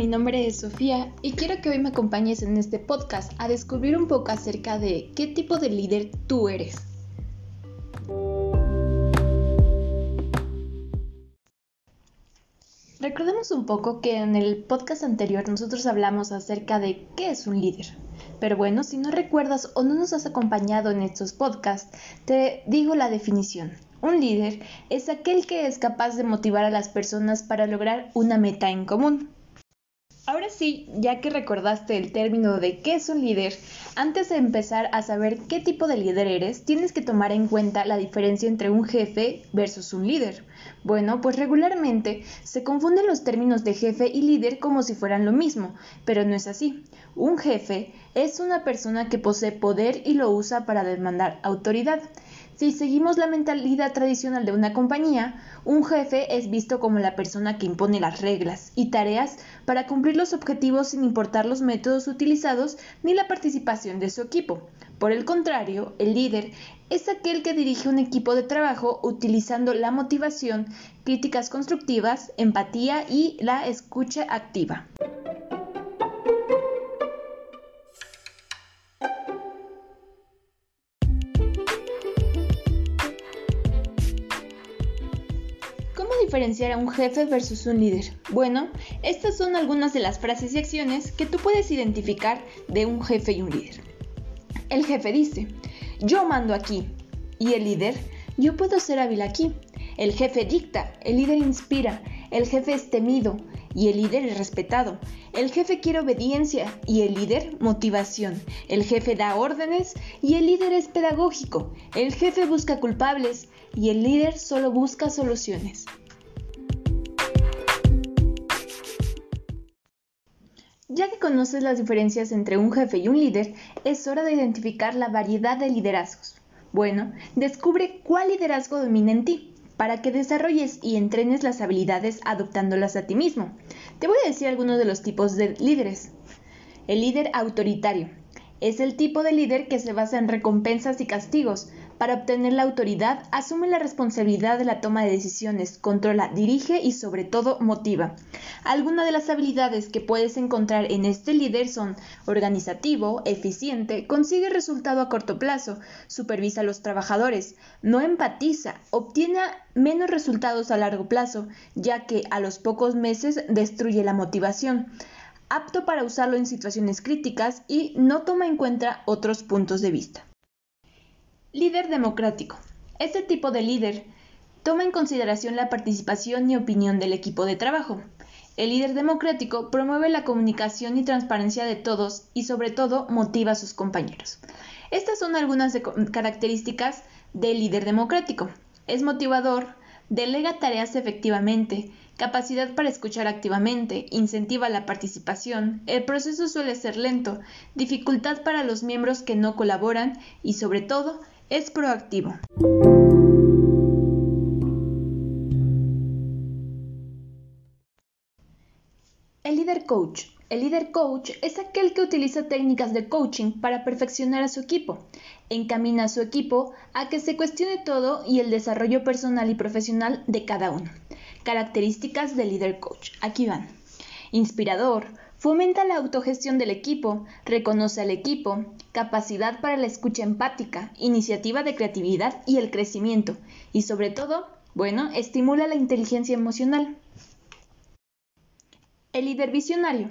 mi nombre es Sofía y quiero que hoy me acompañes en este podcast a descubrir un poco acerca de qué tipo de líder tú eres. Recordemos un poco que en el podcast anterior nosotros hablamos acerca de qué es un líder. Pero bueno, si no recuerdas o no nos has acompañado en estos podcasts, te digo la definición. Un líder es aquel que es capaz de motivar a las personas para lograr una meta en común. Ahora sí, ya que recordaste el término de qué es un líder, antes de empezar a saber qué tipo de líder eres, tienes que tomar en cuenta la diferencia entre un jefe versus un líder. Bueno, pues regularmente se confunden los términos de jefe y líder como si fueran lo mismo, pero no es así. Un jefe es una persona que posee poder y lo usa para demandar autoridad. Si seguimos la mentalidad tradicional de una compañía, un jefe es visto como la persona que impone las reglas y tareas para cumplir los objetivos sin importar los métodos utilizados ni la participación de su equipo. Por el contrario, el líder es aquel que dirige un equipo de trabajo utilizando la motivación, críticas constructivas, empatía y la escucha activa. Diferenciar a un jefe versus un líder? Bueno, estas son algunas de las frases y acciones que tú puedes identificar de un jefe y un líder. El jefe dice, yo mando aquí. Y el líder, yo puedo ser hábil aquí. El jefe dicta, el líder inspira, el jefe es temido y el líder es respetado. El jefe quiere obediencia y el líder motivación. El jefe da órdenes y el líder es pedagógico. El jefe busca culpables y el líder solo busca soluciones. Ya que conoces las diferencias entre un jefe y un líder, es hora de identificar la variedad de liderazgos. Bueno, descubre cuál liderazgo domina en ti, para que desarrolles y entrenes las habilidades adoptándolas a ti mismo. Te voy a decir algunos de los tipos de líderes. El líder autoritario. Es el tipo de líder que se basa en recompensas y castigos, para obtener la autoridad, asume la responsabilidad de la toma de decisiones, controla, dirige y sobre todo motiva. Algunas de las habilidades que puedes encontrar en este líder son organizativo, eficiente, consigue resultado a corto plazo, supervisa a los trabajadores, no empatiza, obtiene menos resultados a largo plazo, ya que a los pocos meses destruye la motivación apto para usarlo en situaciones críticas y no toma en cuenta otros puntos de vista. Líder democrático. Este tipo de líder toma en consideración la participación y opinión del equipo de trabajo. El líder democrático promueve la comunicación y transparencia de todos y sobre todo motiva a sus compañeros. Estas son algunas características del líder democrático. Es motivador, delega tareas efectivamente, capacidad para escuchar activamente, incentiva la participación, el proceso suele ser lento, dificultad para los miembros que no colaboran y sobre todo es proactivo. El líder coach. El líder coach es aquel que utiliza técnicas de coaching para perfeccionar a su equipo. Encamina a su equipo a que se cuestione todo y el desarrollo personal y profesional de cada uno. Características del líder coach. Aquí van. Inspirador, Fomenta la autogestión del equipo, reconoce al equipo, capacidad para la escucha empática, iniciativa de creatividad y el crecimiento, y sobre todo, bueno, estimula la inteligencia emocional. El líder visionario.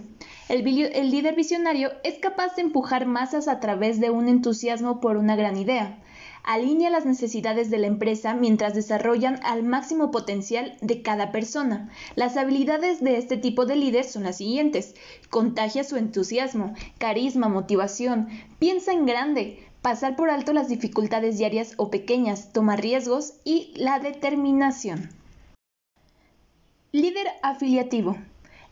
El, líder visionario es capaz de empujar masas a través de un entusiasmo por una gran idea, alinea las necesidades de la empresa mientras desarrollan al máximo potencial de cada persona. Las habilidades de este tipo de líder son las siguientes. Contagia su entusiasmo, carisma, motivación, piensa en grande, pasar por alto las dificultades diarias o pequeñas, toma riesgos y la determinación. Líder afiliativo.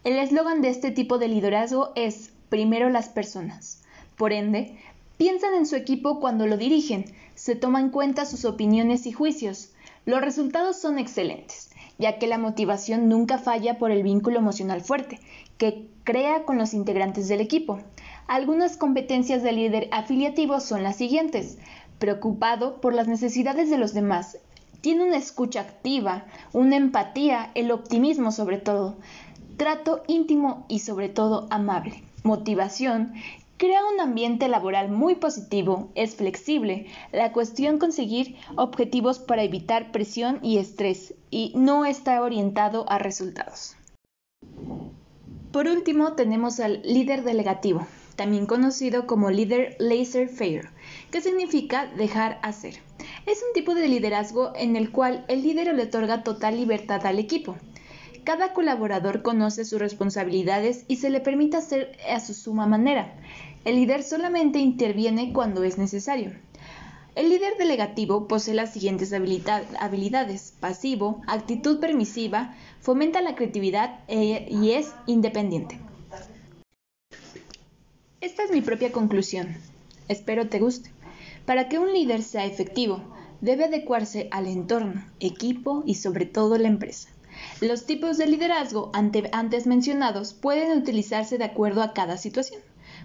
El eslogan de este tipo de liderazgo es primero las personas. Por ende, piensan en su equipo cuando lo dirigen, se toman en cuenta sus opiniones y juicios. Los resultados son excelentes, ya que la motivación nunca falla por el vínculo emocional fuerte que crea con los integrantes del equipo. Algunas competencias del líder afiliativo son las siguientes. Preocupado por las necesidades de los demás. Tiene una escucha activa, una empatía, el optimismo sobre todo. trato íntimo y sobre todo amable, motivación, crea un ambiente laboral muy positivo, es flexible, la cuestión conseguir objetivos para evitar presión y estrés y no está orientado a resultados. Por último tenemos al líder delegativo, también conocido como líder laissez-faire, que significa dejar hacer. Es un tipo de liderazgo en el cual el líder le otorga total libertad al equipo. Cada colaborador conoce sus responsabilidades y se le permite hacer a su suma manera. El líder solamente interviene cuando es necesario. El líder delegativo posee las siguientes habilidades. Pasivo, actitud permisiva, fomenta la creatividad e, y es independiente. Esta es mi propia conclusión. Espero te guste. Para que un líder sea efectivo, debe adecuarse al entorno, equipo y sobre todo la empresa. Los tipos de liderazgo antes mencionados pueden utilizarse de acuerdo a cada situación.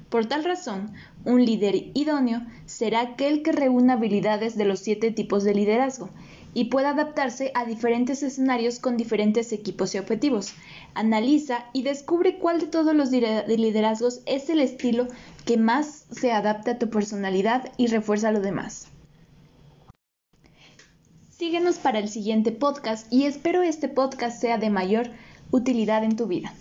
Por tal razón, un líder idóneo será aquel que reúna habilidades de los siete tipos de liderazgo y pueda adaptarse a diferentes escenarios con diferentes equipos y objetivos. Analiza y descubre cuál de todos los liderazgos es el estilo que más se adapta a tu personalidad y refuerza lo demás. Síguenos para el siguiente podcast y espero este podcast sea de mayor utilidad en tu vida.